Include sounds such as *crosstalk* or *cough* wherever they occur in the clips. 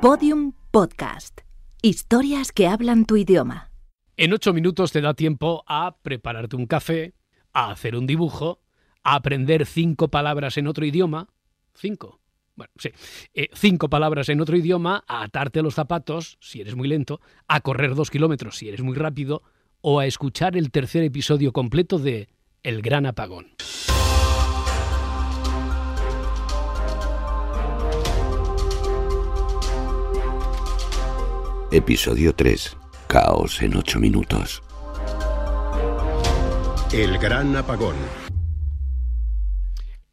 Podium Podcast. Historias que hablan tu idioma. En ocho minutos te da tiempo a prepararte un café, a hacer un dibujo, a aprender cinco palabras en otro idioma. Cinco. Bueno, sí. Eh, cinco palabras en otro idioma, a atarte los zapatos, si eres muy lento, a correr dos kilómetros, si eres muy rápido, o a escuchar el tercer episodio completo de El Gran Apagón. Episodio 3. Caos en 8 minutos. El gran apagón.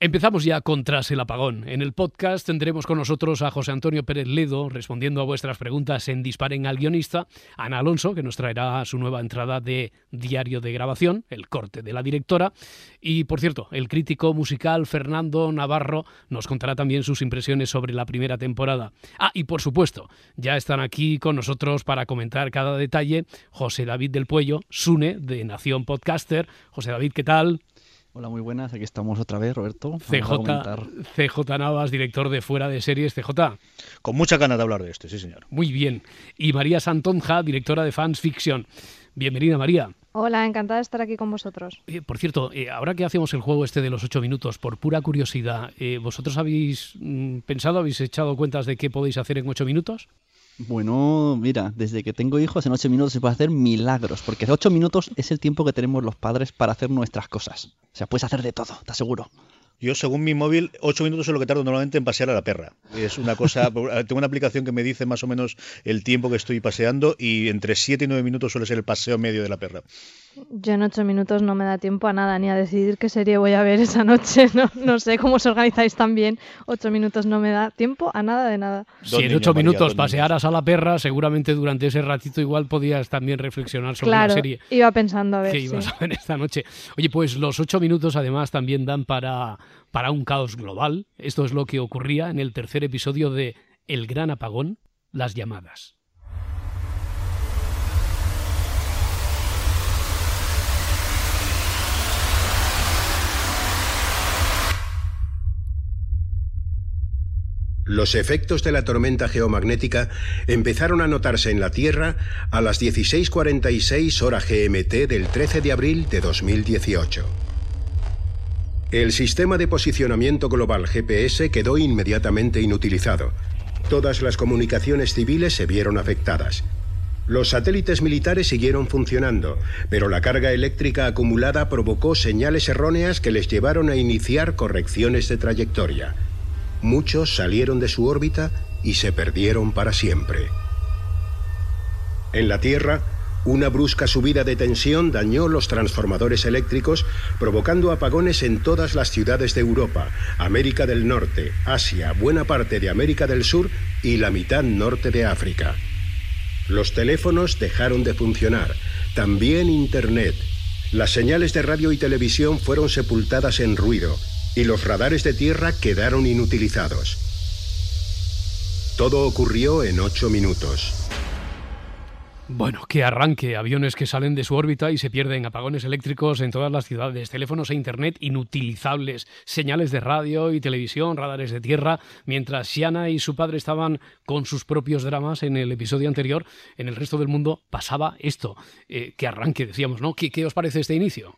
Empezamos ya con Tras el Apagón. En el podcast tendremos con nosotros a José Antonio Pérez Ledo respondiendo a vuestras preguntas en Disparen al guionista, Ana Alonso, que nos traerá su nueva entrada de Diario de Grabación, el corte de la directora, y por cierto, el crítico musical Fernando Navarro nos contará también sus impresiones sobre la primera temporada. Ah, y por supuesto, ya están aquí con nosotros para comentar cada detalle José David del Puello, Sune, de Nación Podcaster. José David, ¿qué tal? Hola, muy buenas. Aquí estamos otra vez, Roberto. CJ, CJ Navas, director de Fuera de Series. CJ. Con mucha ganas de hablar de esto, sí, señor. Muy bien. Y María Santonja, directora de Fans Fiction. Bienvenida, María. Hola, encantada de estar aquí con vosotros. Eh, por cierto, eh, ahora que hacemos el juego este de los ocho minutos, por pura curiosidad, eh, ¿vosotros habéis mm, pensado, habéis echado cuentas de qué podéis hacer en ocho minutos? Bueno, mira, desde que tengo hijos en ocho minutos se puede hacer milagros, porque ocho minutos es el tiempo que tenemos los padres para hacer nuestras cosas. O sea, puedes hacer de todo, te aseguro. Yo, según mi móvil, ocho minutos es lo que tardo normalmente en pasear a la perra. Es una cosa. *laughs* tengo una aplicación que me dice más o menos el tiempo que estoy paseando y entre siete y nueve minutos suele ser el paseo medio de la perra. Yo en ocho minutos no me da tiempo a nada, ni a decidir qué serie voy a ver esa noche. *laughs* No, no sé cómo os organizáis también. Ocho minutos no me da tiempo a nada de nada. Si en ocho minutos pasearas a la perra, seguramente durante ese ratito igual podías también reflexionar sobre la serie. Iba pensando a ver. Que ibas a ver esta noche. Oye, pues los ocho minutos además también dan para, para un caos global. Esto es lo que ocurría en el tercer episodio de El Gran Apagón, las llamadas. Los efectos de la tormenta geomagnética empezaron a notarse en la Tierra a las 16:46 hora GMT del 13 de abril de 2018. El sistema de posicionamiento global GPS quedó inmediatamente inutilizado. Todas las comunicaciones civiles se vieron afectadas. Los satélites militares siguieron funcionando, pero la carga eléctrica acumulada provocó señales erróneas que les llevaron a iniciar correcciones de trayectoria. Muchos salieron de su órbita y se perdieron para siempre. En la Tierra, una brusca subida de tensión dañó los transformadores eléctricos, provocando apagones en todas las ciudades de Europa, América del Norte, Asia, buena parte de América del Sur y la mitad norte de África. Los teléfonos dejaron de funcionar, también Internet. Las señales de radio y televisión fueron sepultadas en ruido y los radares de tierra quedaron inutilizados. Todo ocurrió en ocho minutos. Bueno, que arranque. Aviones que salen de su órbita y se pierden, apagones eléctricos en todas las ciudades, teléfonos e internet inutilizables, señales de radio y televisión, radares de tierra. Mientras Shiana y su padre estaban con sus propios dramas en el episodio anterior, en el resto del mundo pasaba esto. Eh, que arranque, decíamos, ¿no? ¿Qué os parece este inicio?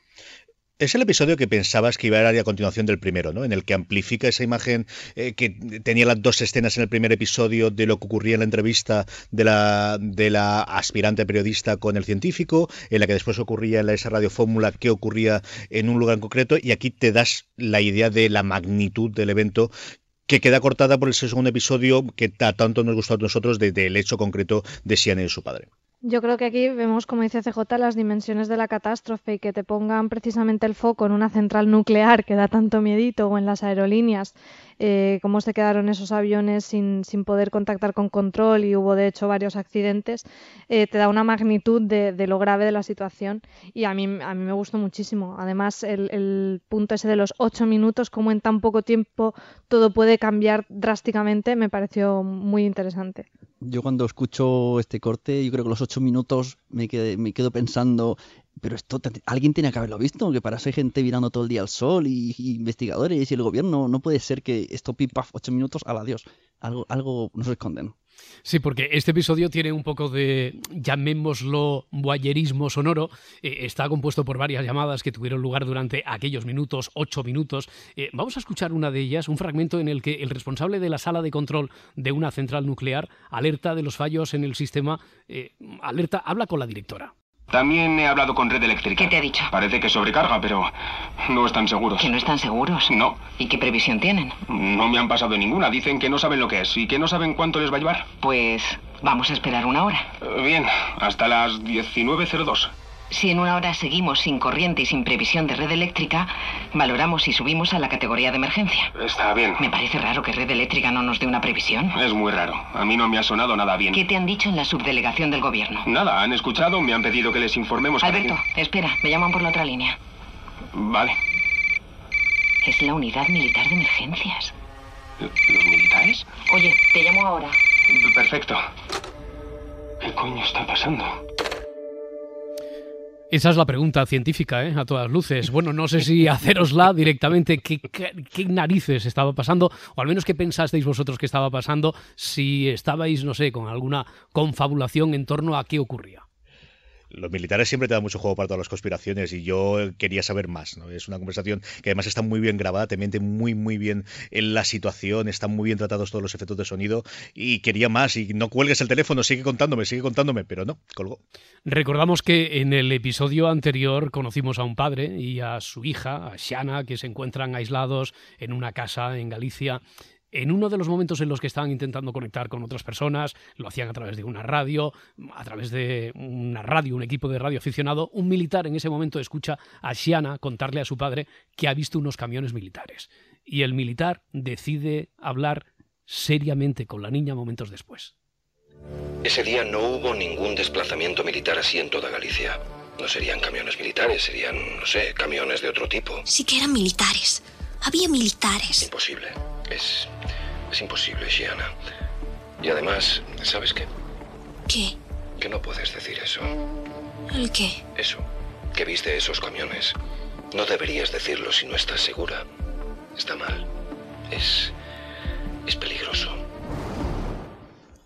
Es el episodio que pensabas que iba a ir a continuación del primero, ¿no? En el que amplifica esa imagen eh, que tenía las dos escenas en el primer episodio de lo que ocurría en la entrevista de la, de la aspirante periodista con el científico, en la que después ocurría en la, esa radiofórmula qué ocurría en un lugar en concreto, y aquí te das la idea de la magnitud del evento que queda cortada por ese segundo episodio que tanto nos gustó a nosotros del hecho concreto de Sian y su padre. Yo creo que aquí vemos, como dice CJ, las dimensiones de la catástrofe y que te pongan precisamente el foco en una central nuclear que da tanto miedito o en las aerolíneas, eh, cómo se quedaron esos aviones sin, sin, poder contactar con control y hubo de hecho varios accidentes, eh, te da una magnitud de, lo grave de la situación y a mí, a mí me gustó muchísimo. Además, el, el punto ese de los ocho minutos, cómo en tan poco tiempo todo puede cambiar drásticamente, me pareció muy interesante. Yo cuando escucho este corte, yo creo que los ocho minutos me, me quedo pensando, pero esto alguien tiene que haberlo visto, que para ser gente mirando todo el día al sol y, investigadores y el gobierno, no puede ser que esto pipa ocho minutos al adiós. algo, algo nos esconden. Sí, porque este episodio tiene un poco de, llamémoslo, boyerismo sonoro. Eh, está compuesto por varias llamadas que tuvieron lugar durante aquellos minutos, ocho minutos. Eh, vamos a escuchar una de ellas, un fragmento en el que el responsable de la sala de control de una central nuclear alerta de los fallos en el sistema, eh, alerta, habla con la directora. También he hablado con Red Eléctrica. ¿Qué te ha dicho? Parece que sobrecarga, pero no están seguros. ¿Que no están seguros? No. ¿Y qué previsión tienen? No me han pasado ninguna. Dicen que no saben lo que es y que no saben cuánto les va a llevar. Pues vamos a esperar una hora. Eh, Bien, hasta las 19.02. Si en una hora seguimos sin corriente y sin previsión de red eléctrica, valoramos si subimos a la categoría de emergencia. Está bien. Me parece raro que red eléctrica no nos dé una previsión. Es muy raro. A mí no me ha sonado nada bien. ¿Qué te han dicho en la subdelegación del gobierno? Nada, han escuchado, me han pedido que les informemos. Alberto, espera, me llaman por la otra línea. Vale. Es la unidad militar de emergencias. ¿Los militares? Oye, te llamo ahora. Perfecto. ¿Qué coño está pasando? Esa es la pregunta científica, ¿eh? a todas luces. Bueno, no sé si hacerosla directamente, ¿qué, qué, narices estaba pasando? O al menos qué pensasteis vosotros que estaba pasando, si estabais, no sé, con alguna confabulación en torno a qué ocurría. Los militares siempre te dan mucho juego para todas las conspiraciones y yo quería saber más. ¿no? Es una conversación que además está muy bien grabada, te miente muy, muy bien en la situación, están muy bien tratados todos los efectos de sonido y quería más. Y no cuelgues el teléfono, sigue contándome, sigue contándome, pero no, colgó. Recordamos que en el episodio anterior conocimos a un padre y a su hija, a Shana, que se encuentran aislados en una casa en Galicia. En uno de los momentos en los que estaban intentando conectar con otras personas, lo hacían a través de una radio, a través de una radio, un equipo de radio aficionado, un militar en ese momento escucha a Shiana contarle a su padre que ha visto unos camiones militares. Y el militar decide hablar seriamente con la niña momentos después. Ese día no hubo ningún desplazamiento militar así en toda Galicia. No serían camiones militares, serían, no sé, camiones de otro tipo. Sí que eran militares. Había militares. Imposible. Es. es imposible, Shiana. Y además, ¿sabes qué? ¿Qué? Que no puedes decir eso. ¿El qué? Eso. Que viste esos camiones. No deberías decirlo si no estás segura. Está mal. Es. es peligroso.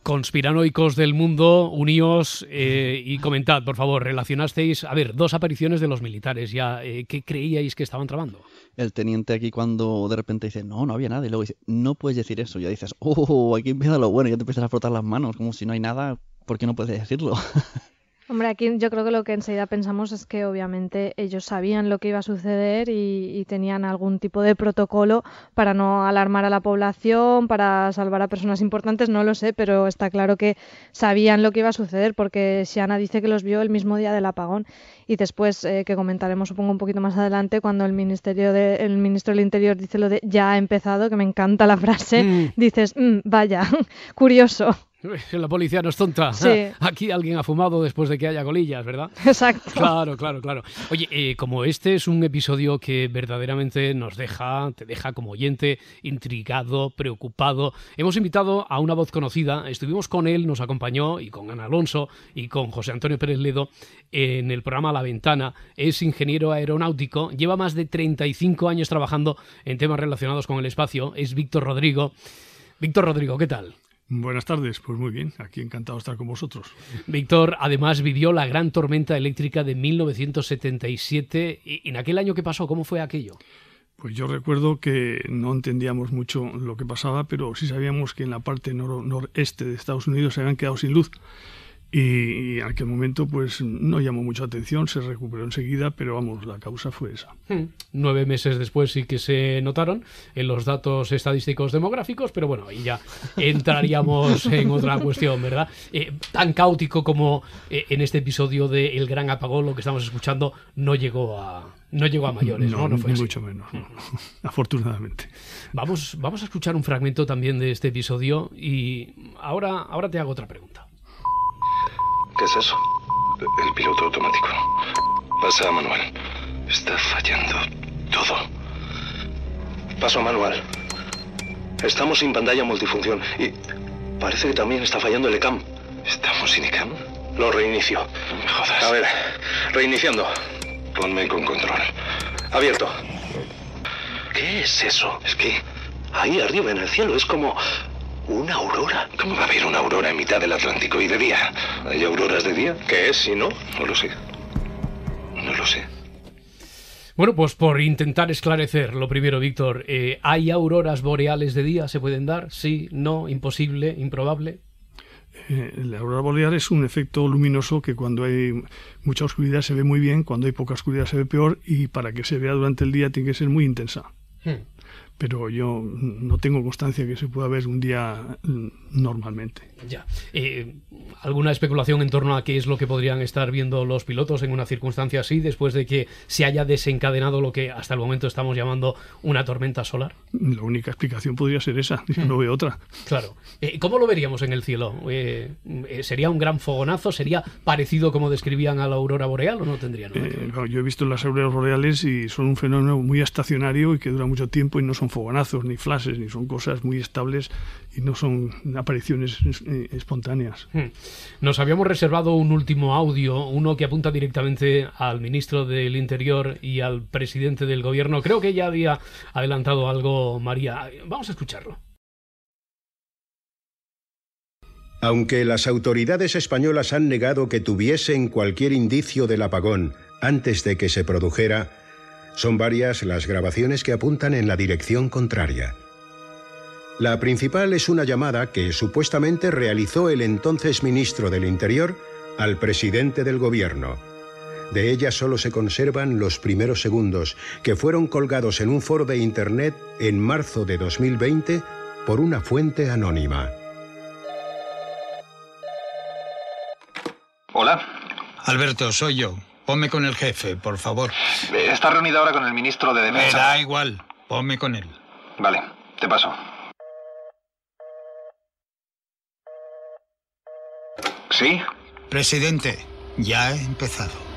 Conspiranoicos del mundo, uníos eh, y comentad, por favor, relacionasteis, a ver, dos apariciones de los militares ya, eh, ¿qué creíais que estaban tramando? El teniente aquí cuando de repente dice, no, no había nada, y luego dice, no puedes decir eso, ya dices, oh, aquí empieza lo bueno, y ya te empiezas a frotar las manos, como si no hay nada, ¿por qué no puedes decirlo? *laughs* Hombre, aquí yo creo que lo que enseguida pensamos es que obviamente ellos sabían lo que iba a suceder y, y, tenían algún tipo de protocolo para no alarmar a la población, para salvar a personas importantes, no lo sé, pero está claro que sabían lo que iba a suceder porque Shiana dice que los vio el mismo día del apagón y después eh, que comentaremos supongo un poquito más adelante cuando el ministerio de, el ministro del Interior dice lo de ya ha empezado, que me encanta la frase, mm. dices, mmm, vaya, *laughs* curioso. *laughs* La policía no es tonta. Sí. *laughs* Aquí alguien ha fumado después de que haya colillas, ¿verdad? *laughs* Exacto. Claro, claro, claro. Oye, eh, como este es un episodio que verdaderamente nos deja, te deja como oyente intrigado, preocupado, hemos invitado a una voz conocida. Estuvimos con él, nos acompañó, y con Ana Alonso y con José Antonio Pérez Ledo en el programa La Ventana. Es ingeniero aeronáutico, lleva más de 35 años trabajando en temas relacionados con el espacio. Es Víctor Rodrigo. Víctor Rodrigo, ¿qué tal? Buenas tardes, pues muy bien, aquí encantado de estar con vosotros. Víctor, además vivió la gran tormenta eléctrica de 1977. ¿Y en aquel año qué pasó? ¿Cómo fue aquello? Pues yo recuerdo que no entendíamos mucho lo que pasaba, pero sí sabíamos que en la parte nor noreste de Estados Unidos se habían quedado sin luz. Y, y, en aquel momento pues no llamó mucha atención, se recuperó enseguida, pero vamos, la causa fue esa. Hmm. Nueve meses después sí que se notaron en los datos estadísticos demográficos, pero bueno, ahí ya entraríamos en otra cuestión, ¿verdad? Eh, tan caótico como eh, en este episodio de El Gran Apagón, lo que estamos escuchando, no llegó a, no llegó a mayores, ¿no? No, no fue ni así. mucho menos, no. *laughs* afortunadamente. Vamos, vamos a escuchar un fragmento también de este episodio y ahora, ahora te hago otra pregunta. ¿Qué es eso? El piloto automático. Pasa a manual. Está fallando todo. Paso a manual. Estamos sin pantalla multifunción y parece que también está fallando el ECAM. ¿Estamos sin ECAM? Lo reinicio. No me jodas. A ver, reiniciando. Ponme con control. Abierto. ¿Qué es eso? Es que ahí arriba en el cielo es como ¿Una aurora? ¿Cómo va a haber una aurora en mitad del Atlántico y de día? ¿Hay auroras de día? ¿Qué es si no? No lo sé. No lo sé. Bueno, pues por intentar esclarecer, lo primero, Víctor, eh, ¿hay auroras boreales de día? ¿Se pueden dar? Sí, no, imposible, improbable. Eh, la aurora boreal es un efecto luminoso que cuando hay mucha oscuridad se ve muy bien, cuando hay poca oscuridad se ve peor y para que se vea durante el día tiene que ser muy intensa. Hmm. Pero yo no tengo constancia que se pueda ver un día mm, normalmente. Ya. Eh, ¿Alguna especulación en torno a qué es lo que podrían estar viendo los pilotos en una circunstancia así, después de que se haya desencadenado lo que hasta el momento estamos llamando una tormenta solar? La única explicación podría ser esa, *laughs* yo no veo otra. Claro. Eh, ¿Cómo lo veríamos en el cielo? Eh, ¿Sería un gran fogonazo? ¿Sería parecido como describían a la aurora boreal o no tendrían? yo he visto las auroras boreales y son un fenómeno muy estacionario y que dura mucho tiempo y no son fogonazos ni flashes, ni son cosas muy estables y no son apariciones eh, espontáneas. Hmm. Nos habíamos reservado un último audio, uno que apunta directamente al ministro del Interior y al presidente del gobierno. Creo que ya había adelantado algo María. Vamos a escucharlo. Aunque las autoridades españolas han negado que tuviesen cualquier indicio del apagón antes de que se produjera, son varias las grabaciones que apuntan en la dirección contraria. La principal es una llamada que supuestamente realizó el entonces ministro del Interior al presidente del gobierno. De ella solo se conservan los primeros segundos, que fueron colgados en un foro de Internet en marzo de 2020 por una fuente anónima. Hola. Alberto, soy yo. Ponme con el jefe, por favor. Está reunido ahora con el ministro de Defensa. Me da igual. Ponme con él. Vale, te paso. ¿Sí? Presidente, ya he empezado.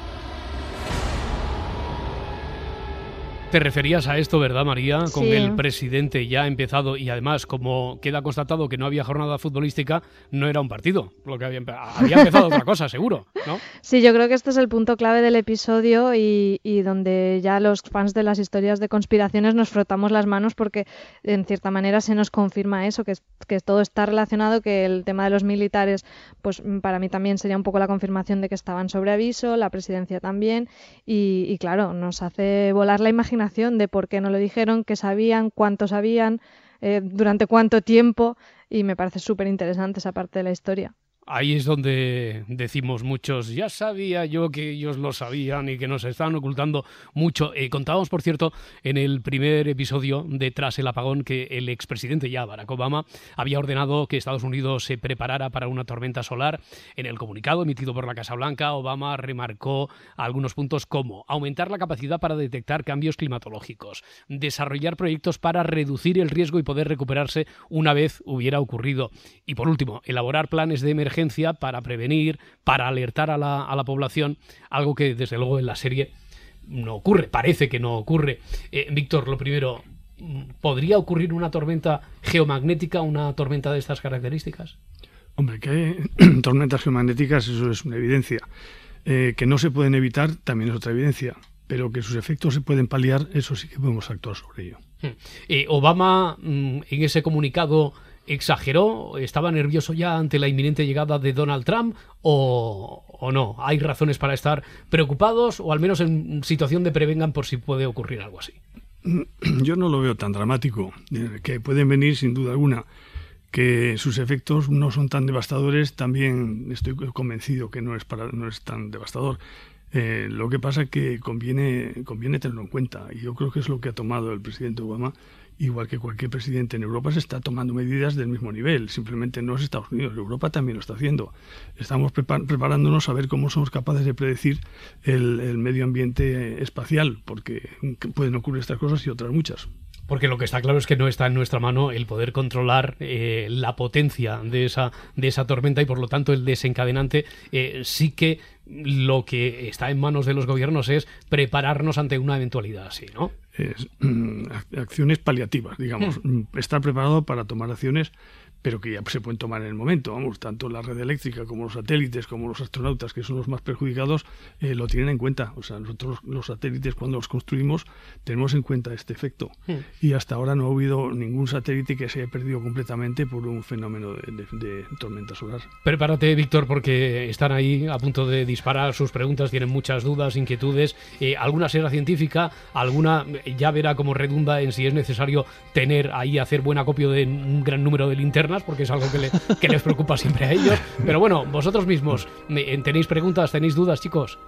Te referías a esto, ¿verdad, María? Con el presidente ya empezado y además, como queda constatado que no había jornada futbolística, no era un partido. Lo que había, había empezado otra cosa, seguro, ¿no? Sí, yo creo que este es el punto clave del episodio y, donde ya los fans de las historias de conspiraciones nos frotamos las manos porque en cierta manera se nos confirma eso, que, que todo está relacionado, que el tema de los militares, pues para mí también sería un poco la confirmación de que estaban sobre aviso, la presidencia también, y, y claro, nos hace volar la imaginación de por qué no lo dijeron, qué sabían, cuánto sabían, eh, durante cuánto tiempo, y me parece súper interesante esa parte de la historia. Ahí es donde decimos muchos, ya sabía yo que ellos lo sabían y que nos estaban ocultando mucho. Eh, contábamos, por cierto, en el primer episodio de Tras el apagón que el expresidente ya, Barack Obama, había ordenado que Estados Unidos se preparara para una tormenta solar. En el comunicado emitido por la Casa Blanca, Obama remarcó algunos puntos como aumentar la capacidad para detectar cambios climatológicos, desarrollar proyectos para reducir el riesgo y poder recuperarse una vez hubiera ocurrido. Y por último, elaborar planes de emergencia para prevenir, para alertar a la, a la población, algo que desde luego en la serie no ocurre, parece que no ocurre. Eh, Víctor, lo primero, ¿podría ocurrir una tormenta geomagnética, una tormenta de estas características? Hombre, que *clears throat* tormentas geomagnéticas, eso es una evidencia. Eh, que no se pueden evitar, también es otra evidencia. Pero que sus efectos se pueden paliar, eso sí que podemos actuar sobre ello. Hmm. Eh, Obama, mm, en ese comunicado, exageró? ¿Estaba nervioso ya ante la inminente llegada de Donald Trump? ¿O, o, no? ¿Hay razones para estar preocupados o al menos en situación de prevengan por si puede ocurrir algo así? *clears throat* Yo no lo veo tan dramático, eh, que pueden venir sin duda alguna. Que sus efectos no son tan devastadores, también estoy convencido que no es, para, no es tan devastador. Eh, lo que pasa es que conviene, conviene tenerlo en cuenta, y yo creo que es lo que ha tomado el presidente Obama igual que cualquier presidente en Europa, se está tomando medidas del mismo nivel. Simplemente no es Estados Unidos, Europa también lo está haciendo. Estamos preparándonos a ver cómo somos capaces de predecir el, medio ambiente espacial, porque pueden ocurrir estas cosas y otras muchas. Porque lo que está claro es que no está en nuestra mano el poder controlar eh, la potencia de esa, de esa tormenta y por lo tanto el desencadenante eh, sí que lo que está en manos de los gobiernos es prepararnos ante una eventualidad así, ¿no? Es, mm, acciones paliativas, digamos. Hmm. Estar preparado para tomar acciones pero que ya se pueden tomar en el momento. Vamos, tanto la red eléctrica como los satélites, como los astronautas, que son los más perjudicados, eh, lo tienen en cuenta. O sea, nosotros los satélites cuando los construimos tenemos en cuenta este efecto. Hmm. Y hasta ahora no ha habido ningún satélite que se haya perdido completamente por un fenómeno de, de- de tormenta solar. Prepárate, Víctor, porque están ahí a punto de disparar sus preguntas, tienen muchas dudas, inquietudes. Eh, alguna será científica, alguna ya verá cómo redunda en si es necesario tener ahí, hacer buen acopio de un gran número de linternas, porque es algo que, le- que les preocupa siempre a ellos. Pero bueno, vosotros mismos, eh, ¿tenéis preguntas, tenéis dudas, chicos?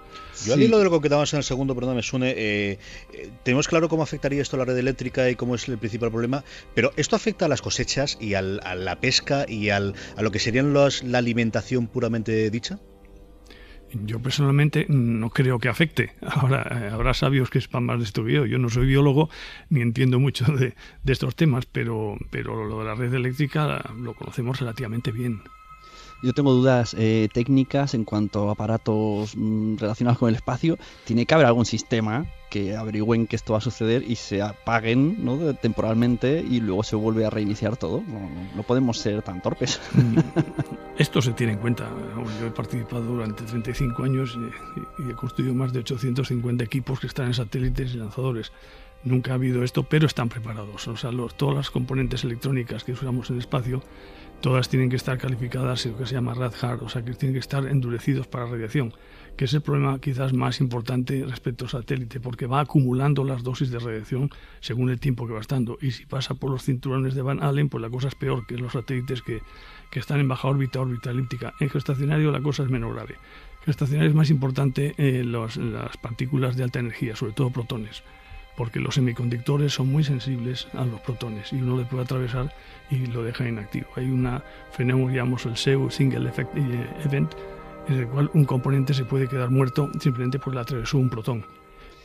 Yo al hilo de lo que comentábamos en el segundo, perdón, me suene, eh, eh, tenemos claro cómo afectaría esto a la red eléctrica y cómo es el principal problema, pero ¿esto afecta a las cosechas y al- a la pesca y al, a lo que serían los, la alimentación puramente dicha? Yo personalmente no creo que afecte. Ahora, eh, habrá sabios que sepan más de esto yo. Yo no soy biólogo ni entiendo mucho de, de estos temas, pero, pero lo de la red eléctrica lo conocemos relativamente bien. Yo tengo dudas eh, técnicas en cuanto a aparatos mm, relacionados con el espacio. Tiene que haber algún sistema que averigüen que esto va a suceder y se apaguen temporalmente y luego se vuelve a reiniciar todo. No, podemos ser tan torpes. Esto se tiene en cuenta. Yo he participado durante 35 años y, y he construido más de 850 equipos que están en satélites y lanzadores. Nunca ha habido esto, pero están preparados. O sea, los- todas las componentes electrónicas que usamos en el espacio, todas tienen que estar calificadas en lo que se llama rad hard, o sea, que tienen que estar endurecidos para radiación, que es el problema quizás más importante respecto al satélite, porque va acumulando las dosis de radiación según el tiempo que va estando. Y si pasa por los cinturones de Van Allen, pues la cosa es peor que los satélites que, que están en baja órbita, órbita elíptica. En geoestacionario la cosa es menos grave. Geoestacionario es más importante eh, las partículas de alta energía, sobre todo protones, porque los semiconductores son muy sensibles a los protones y uno le puede atravesar y lo deja inactivo. Hay una fenómeno que llamamos el SEU, Single Effect eh, Event, en el cual un componente se puede quedar muerto simplemente porque le atravesó un protón.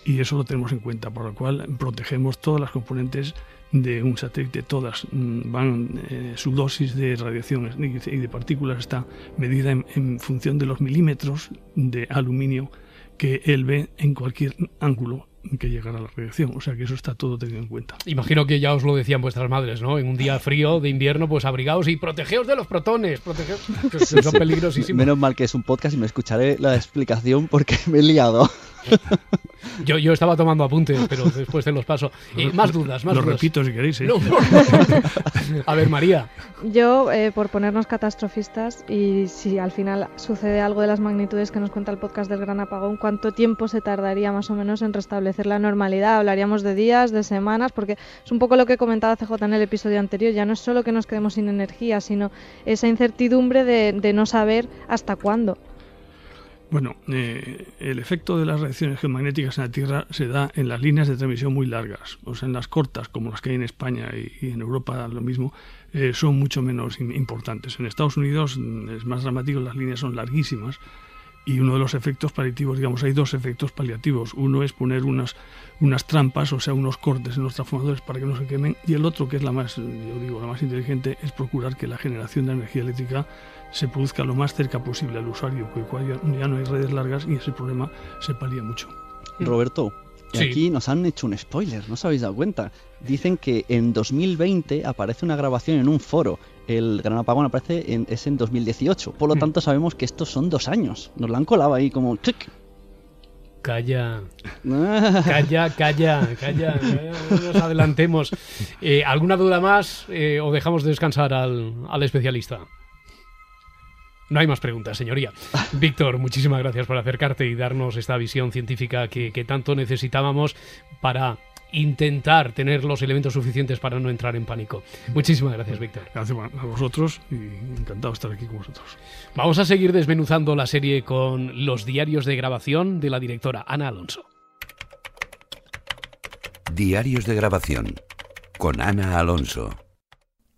Y eso lo tenemos en cuenta, por lo cual protegemos todas las componentes de un satélite, todas mm, van, eh, su dosis de radiación y de partículas está medida en, en función de los milímetros de aluminio que él ve en cualquier ángulo que llegará la radiación. O sea que eso está todo tenido en cuenta. Imagino que ya os lo decían vuestras madres, ¿no? En un día frío de invierno, pues abrigaos y protegeos de los protones, protegeos, *laughs* que son Sí. peligrosísimos. Menos mal que es un podcast y me escucharé la explicación porque me he liado. *laughs* Yo, yo estaba tomando apuntes, pero después te los paso. Eh, más dudas, más Lo dudas. repito si queréis. ¿eh? No, no. *laughs* A ver, María. Yo, eh, por ponernos catastrofistas, y si al final sucede algo de las magnitudes que nos cuenta el podcast del Gran Apagón, ¿cuánto tiempo se tardaría más o menos en restablecer la normalidad? Hablaríamos de días, de semanas, porque es un poco lo que comentaba CJ en el episodio anterior. Ya no es solo que nos quedemos sin energía, sino esa incertidumbre de, de no saber hasta cuándo. Bueno, eh, el efecto de las reacciones geomagnéticas en la Tierra se da en las líneas de transmisión muy largas, o sea, en las cortas, como las que hay en España y, en Europa lo mismo, eh, son mucho menos im- importantes. En Estados Unidos mm, es más dramático, las líneas son larguísimas y uno de los efectos paliativos, digamos, hay dos efectos paliativos. Uno es poner unas, unas trampas, o sea, unos cortes en los transformadores para que no se quemen, y el otro, que es la más, yo digo, la más inteligente, es procurar que la generación de energía eléctrica se produzca lo más cerca posible al usuario, con el cual ya, no hay redes largas y ese problema se palía mucho. Roberto, y Sí. aquí nos han hecho un spoiler, no os habéis dado cuenta. Dicen que en 2020 aparece una grabación en un foro. El gran apagón aparece en, es en 2018. Por lo tanto, sabemos que estos son dos años. Nos lo han colado ahí como. ¡clic! Calla. *laughs* Calla, calla, calla. No nos adelantemos. Eh, ¿Alguna duda más eh, o dejamos descansar al, al especialista? No hay más preguntas, señoría. *laughs* Víctor, muchísimas gracias por acercarte y darnos esta visión científica que, que tanto necesitábamos para intentar tener los elementos suficientes para no entrar en pánico. Muchísimas gracias, Víctor. Gracias a vosotros y encantado de estar aquí con vosotros. Vamos a seguir desmenuzando la serie con los diarios de grabación de la directora Ana Alonso. Diarios de grabación con Ana Alonso.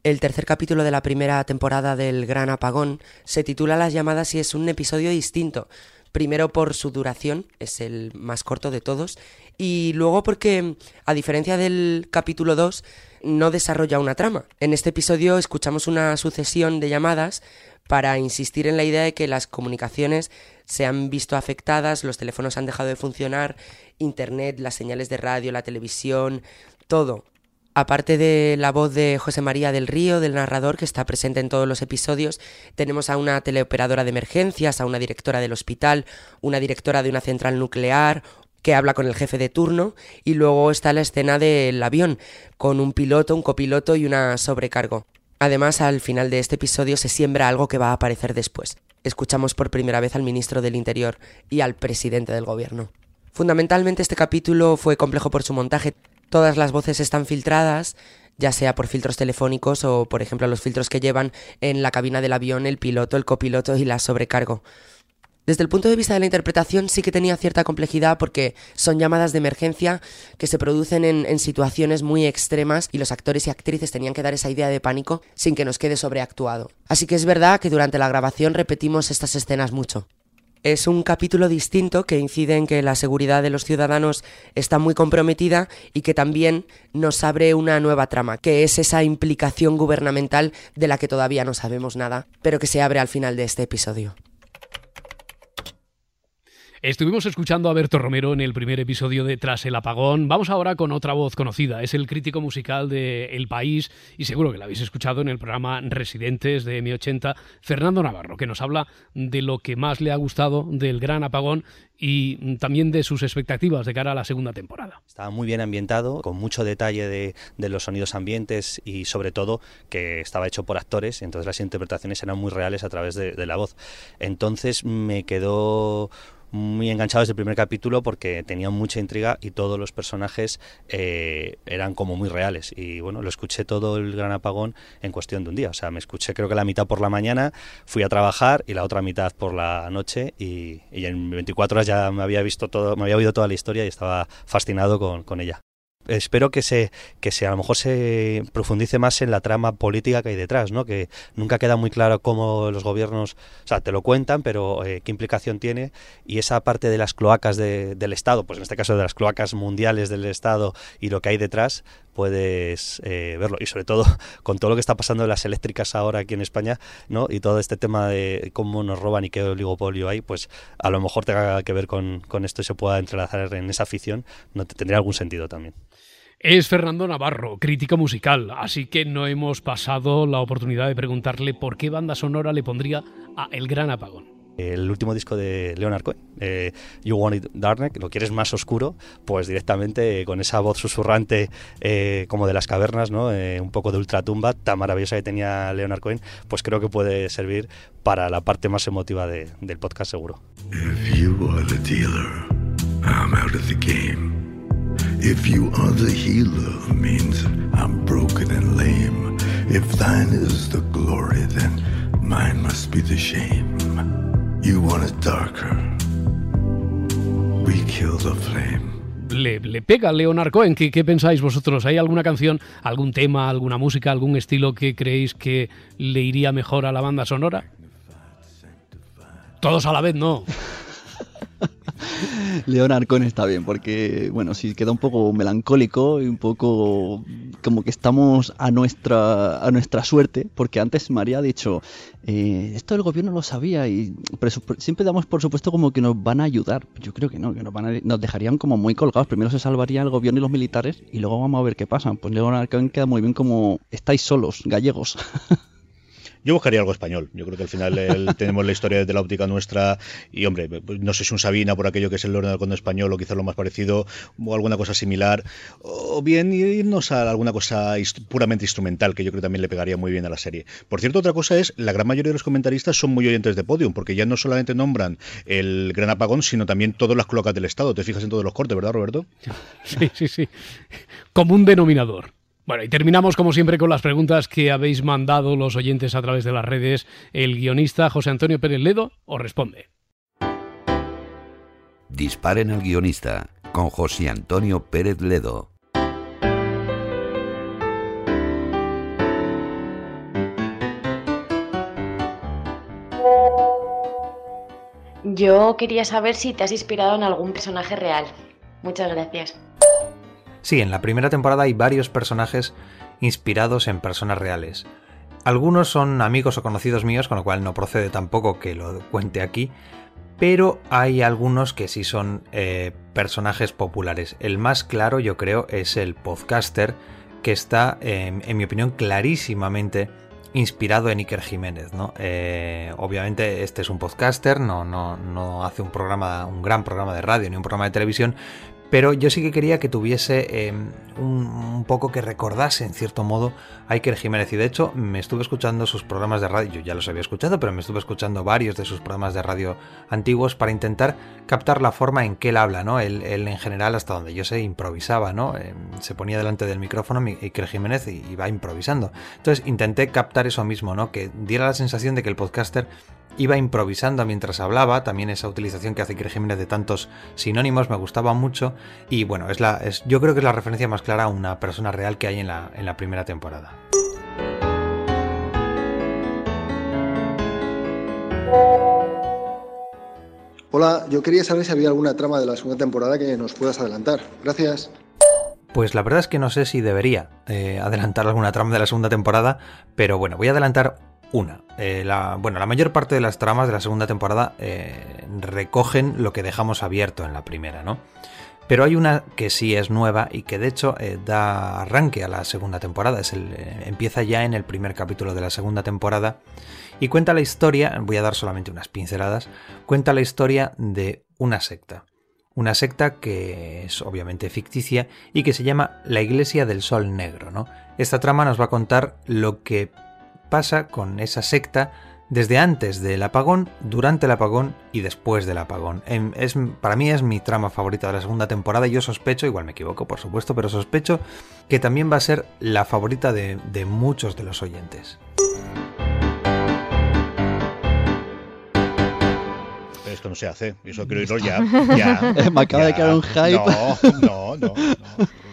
El tercer capítulo de la primera temporada del Gran Apagón se titula Las llamadas y es un episodio distinto. Primero por su duración, es el más corto de todos, y luego porque, a diferencia del capítulo 2, no desarrolla una trama. En este episodio escuchamos una sucesión de llamadas para insistir en la idea de que las comunicaciones se han visto afectadas, los teléfonos han dejado de funcionar, Internet, las señales de radio, la televisión, todo Aparte de la voz de José María del Río, del narrador, que está presente en todos los episodios, tenemos a una teleoperadora de emergencias, a una directora del hospital, una directora de una central nuclear, que habla con el jefe de turno, y luego está la escena del avión, con un piloto, un copiloto y una sobrecargo. Además, al final de este episodio se siembra algo que va a aparecer después. Escuchamos por primera vez al ministro del Interior y al presidente del gobierno. Fundamentalmente este capítulo fue complejo por su montaje. Todas las voces están filtradas, ya sea por filtros telefónicos o, por ejemplo, los filtros que llevan en la cabina del avión el piloto, el copiloto y la sobrecargo. Desde el punto de vista de la interpretación sí que tenía cierta complejidad porque son llamadas de emergencia que se producen en, situaciones muy extremas y los actores y actrices tenían que dar esa idea de pánico sin que nos quede sobreactuado. Así que es verdad que durante la grabación repetimos estas escenas mucho. Es un capítulo distinto que incide en que la seguridad de los ciudadanos está muy comprometida y que también nos abre una nueva trama, que es esa implicación gubernamental de la que todavía no sabemos nada, pero que se abre al final de este episodio. Estuvimos escuchando a Berto Romero en el primer episodio de Tras el apagón. Vamos ahora con otra voz conocida. Es el crítico musical de El País y seguro que la habéis escuchado en el programa Residentes de M80, Fernando Navarro, que nos habla de lo que más le ha gustado del gran apagón y también de sus expectativas de cara a la segunda temporada. Estaba muy bien ambientado, con mucho detalle de, los sonidos ambientes y sobre todo que estaba hecho por actores, entonces las interpretaciones eran muy reales a través de la voz. Entonces me quedó muy enganchado desde el primer capítulo porque tenía mucha intriga y todos los personajes eh, eran como muy reales. Y bueno, lo escuché todo el gran apagón en cuestión de un día. O sea, me escuché creo que la mitad por la mañana, fui a trabajar y la otra mitad por la noche y, en 24 horas ya me había visto todo, me había oído toda la historia y estaba fascinado con, con ella espero que se que se a lo mejor se profundice más en la trama política que hay detrás no que nunca queda muy claro cómo los gobiernos o sea te lo cuentan pero eh, qué implicación tiene. Y esa parte de las cloacas del estado pues en este caso de las cloacas mundiales del estado y lo que hay detrás puedes eh, verlo. Y sobre todo *laughs* con todo lo que está pasando en las eléctricas ahora aquí en España no y todo este tema de cómo nos roban y qué oligopolio hay pues a lo mejor tenga que ver con, con esto y se pueda entrelazar en esa afición no tendría algún sentido también. Es Fernando Navarro, crítico musical, así que no hemos pasado la oportunidad de preguntarle por qué banda sonora le pondría a El Gran Apagón. El último disco de Leonard Cohen, eh, You Want It Dark, lo quieres más oscuro, pues directamente con esa voz susurrante eh, como de las cavernas, ¿no? Eh, un poco de ultratumba tan maravillosa que tenía Leonard Cohen, pues creo que puede servir para la parte más emotiva del podcast seguro. If you are the healer, means I'm broken and lame. If thine is the glory, then mine must be the shame. You want it darker. We kill the flame. Le, le, pega Leonard Cohen. ¿Qué, ¿Qué, pensáis vosotros? ¿Hay alguna canción, algún tema, alguna música, algún estilo que creéis que le iría mejor a la banda sonora? Todos a la vez, no. *laughs* Leonard Cohen está bien, porque, bueno, sí queda un poco melancólico y un poco como que estamos a nuestra, a nuestra suerte, porque antes María ha dicho, eh, esto el gobierno lo sabía y siempre damos por supuesto como que nos van a ayudar. Yo creo que no, que nos, van nos dejarían como muy colgados. Primero se salvaría el gobierno y los militares y luego vamos a ver qué pasa. Pues Leonard Cohen queda muy bien como estáis solos, gallegos. *laughs* Yo buscaría algo español. Yo creo que al final tenemos la historia desde la óptica nuestra y, hombre, no sé si un Sabina por aquello que es el orden del español o quizás lo más parecido o alguna cosa similar. O bien irnos a alguna cosa puramente instrumental que yo creo que también le pegaría muy bien a la serie. Por cierto, otra cosa es, la gran mayoría de los comentaristas son muy oyentes de Podium porque ya no solamente nombran el gran apagón, sino también todas las cloacas del Estado. Te fijas en todos los cortes, ¿verdad, Roberto? *laughs* Sí, sí, sí. Como un denominador. Bueno, y terminamos como siempre con las preguntas que habéis mandado los oyentes a través de las redes. El guionista José Antonio Pérez Ledo os responde. Disparen al guionista con José Antonio Pérez Ledo. Yo quería saber si te has inspirado en algún personaje real. Muchas gracias. Sí, en la primera temporada hay varios personajes inspirados en personas reales. Algunos son amigos o conocidos míos, con lo cual no procede tampoco que lo cuente aquí, pero hay algunos que sí son eh, personajes populares. El más claro yo creo es el podcaster que está, en mi opinión, clarísimamente inspirado en Iker Jiménez. Eh, obviamente este es un podcaster, no, no, no hace un programa, un gran programa de radio ni un programa de televisión, pero yo sí que quería que tuviese em, un, poco que recordase, en cierto modo, a Iker Jiménez. Y de hecho, me estuve escuchando sus programas de radio. Yo ya los había escuchado, pero me estuve escuchando varios de sus programas de radio antiguos para intentar captar la forma en que él habla, ¿no? Él, en general, hasta donde yo sé, improvisaba, ¿no? Em, se ponía delante del micrófono Iker Jiménez y iba improvisando. Entonces intenté captar eso mismo, ¿no? Que diera la sensación de que el podcaster iba improvisando mientras hablaba, también esa utilización que hace Iker Jiménez de tantos sinónimos me gustaba mucho y bueno, es la, es, yo creo que es la referencia más clara a una persona real que hay en la, en la primera temporada. Hola, yo quería saber si había alguna trama de la segunda temporada que nos puedas adelantar. Gracias. Pues la verdad es que no sé si debería eh, adelantar alguna trama de la segunda temporada, pero bueno, voy a adelantar una. Eh, la, bueno, la mayor parte de las tramas de la segunda temporada eh, recogen lo que dejamos abierto en la primera, ¿no? Pero hay una que sí es nueva y que de hecho eh, da arranque a la segunda temporada. Es el, empieza ya en el primer capítulo de la segunda temporada y cuenta la historia, voy a dar solamente unas pinceladas, cuenta la historia de una secta. Una secta que es obviamente ficticia y que se llama la Iglesia del Sol Negro, ¿no? Esta trama nos va a contar lo que pasa con esa secta desde antes del apagón, durante el apagón y después del apagón. Em, es, para mí es mi trama favorita de la segunda temporada y yo sospecho, igual me equivoco por supuesto, pero sospecho que también va a ser la favorita de, muchos de los oyentes. Esto no se hace, eso quiero irlo ya. ya *laughs* me acaba de quedar un hype. no, no, no. no.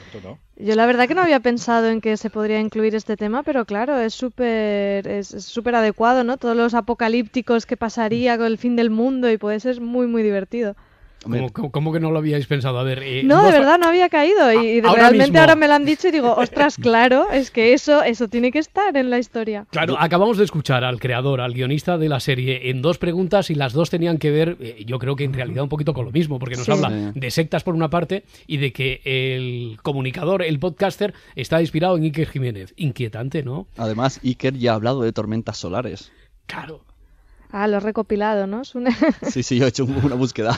Yo la verdad que no había pensado en que se podría incluir este tema, pero claro, es súper es súper adecuado, ¿no? Todos los apocalípticos que pasaría con el fin del mundo y puede ser muy, muy divertido. ¿Cómo, que no lo habíais pensado? A ver, eh, no, de verdad no había caído y, realmente ahora me lo han dicho y digo, *laughs* ostras, claro, es que eso, eso tiene que estar en la historia. Claro, acabamos de escuchar al creador, al guionista de la serie en dos preguntas y las dos tenían que ver, eh, yo creo que en realidad un poquito con lo mismo, porque nos habla de sectas por una parte y de que el comunicador, el podcaster, está inspirado en Iker Jiménez. Inquietante, ¿no? Además, Iker ya ha hablado de tormentas solares. Claro. Ah, lo he recopilado, ¿no? *laughs* sí, sí, yo he hecho una búsqueda.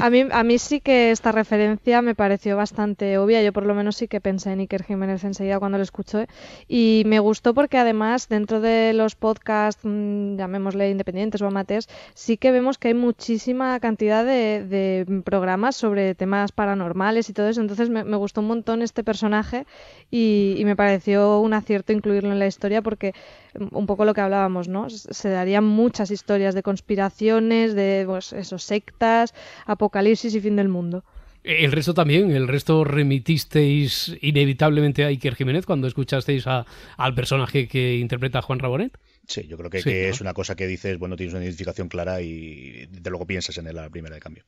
a, mí, a mí sí que esta referencia me pareció bastante obvia. Yo por lo menos sí que pensé en Iker Jiménez enseguida cuando lo escuché. Y me gustó porque además dentro de los podcasts, mm, llamémosle independientes o amateurs, sí que vemos que hay muchísima cantidad de, programas sobre temas paranormales y todo eso. Entonces me, gustó un montón este personaje y, y me pareció un acierto incluirlo en la historia porque un poco lo que hablábamos, ¿no? Se darían muchas historias de conspiraciones, de pues, esos sectas, apocalipsis y fin del mundo. El resto también, el resto remitisteis inevitablemente a Iker Jiménez cuando escuchasteis al personaje que interpreta Juan Rabonet. Sí, yo creo que, es una cosa que dices, bueno, tienes una identificación clara y de luego piensas en él a la primera de cambio.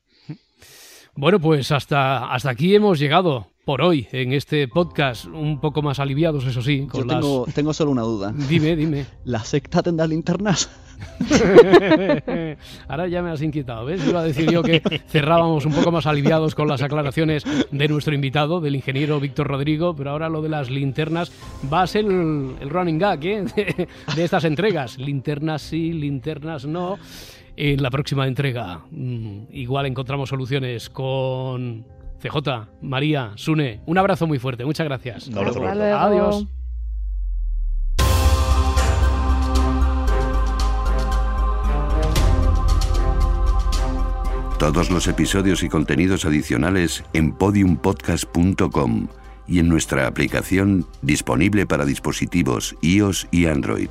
Bueno, pues hasta, hasta aquí hemos llegado por hoy en este podcast, un poco más aliviados, eso sí. Yo tengo, tengo solo una duda. Dime, dime. *laughs* ¿La secta tendrá linternas? *laughs* Ahora ya me has inquietado, ¿ves? Iba a decir yo que cerrábamos un poco más aliviados con las aclaraciones de nuestro invitado, del ingeniero Víctor Rodrigo, pero ahora lo de las linternas va a ser el, running gag ¿eh? *laughs* de estas entregas. Linternas sí, linternas no en la próxima entrega. Mm, igual encontramos soluciones con CJ, María, Sune. Un abrazo muy fuerte, muchas gracias. Adiós. Todos los episodios y contenidos adicionales en podiumpodcast.com y en nuestra aplicación disponible para dispositivos iOS y Android.